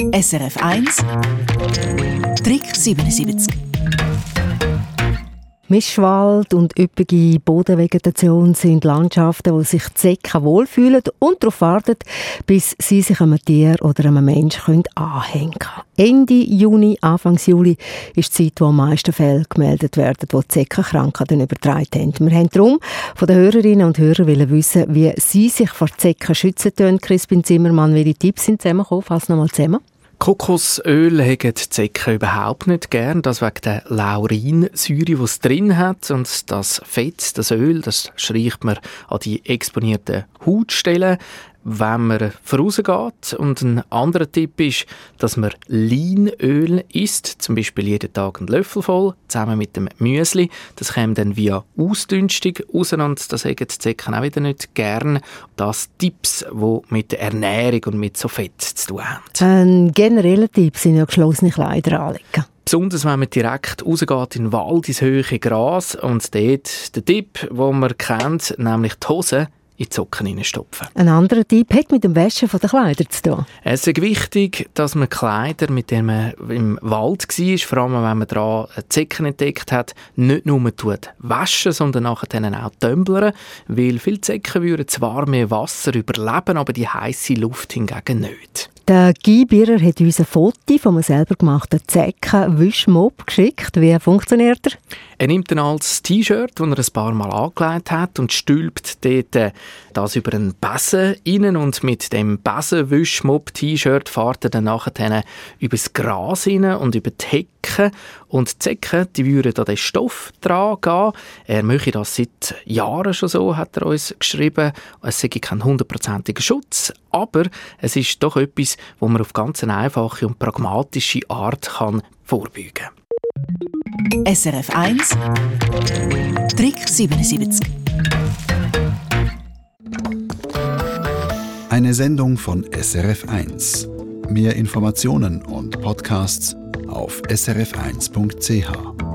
SRF 1 Trick 77 Mischwald und üppige Bodenvegetation sind Landschaften, wo sich die Zecken wohlfühlen und darauf warten, bis sie sich einem Tier oder einem Menschen anhängen können. Ende Juni, Anfang Juli ist die Zeit, wo am meisten Fälle gemeldet werden, wo die Zeckenkrankheiten übertragen haben. Wir haben darum von den Hörerinnen und Hörern wissen, wie sie sich vor Zecken schützen können. Crispin Zimmermann, welche Tipps sind zusammengekommen? Fass nochmal zusammen. Kokosöl haben die Zecken überhaupt nicht gern, das wegen der Laurinsäure, die es drin hat. Und das Fett, das Öl, das schreibt man an die exponierten Hautstellen wenn man vorausgeht. Und ein anderer Tipp ist, dass man Leinöl isst, zum Beispiel jeden Tag einen Löffel voll, zusammen mit dem Müsli. Das kommt dann via Ausdünstung raus und das haben die Zecken auch wieder nicht gern. Das Tipps, die mit der Ernährung und mit so Fett zu tun haben. Ein genereller Tipp sind ja geschlossene Kleider anlegen. Besonders wenn man direkt rausgeht in den Wald, ins hohe Gras und dort der Tipp, den man kennt, nämlich die Hose, in die Socken hineinstopfen. Ein anderer Tipp hat mit dem Waschen der Kleider zu tun. Es ist wichtig, dass man Kleider, mit denen man im Wald war, vor allem wenn man daran Zecken entdeckt hat, nicht nur tut waschen, sondern nachher dann auch tümblern, weil viele Zecken würden zwar mehr Wasser überleben, aber die heiße Luft hingegen nicht. Der Guy Birrer hat uns ein Foto von einem selber gemachten Zecken-Wischmob geschickt. Wie funktioniert er? Er nimmt dann als T-Shirt, das er ein paar Mal angelegt hat, und stülpt dort äh, das über einen Besen rein und mit dem Besenwischmob-T-Shirt fährt er dann nachher über das Gras rein und über die Hecke und die Zecken, die würden da den Stoff dran gehen. Er möchte das seit Jahren schon so, hat er uns geschrieben. Es sei kein hundertprozentiger Schutz, aber es ist doch etwas, wo man auf ganz eine einfache und pragmatische Art kann vorbeugen kann. SRF 1 Trick 77 Eine Sendung von SRF 1. Mehr Informationen und Podcasts auf srf1.ch.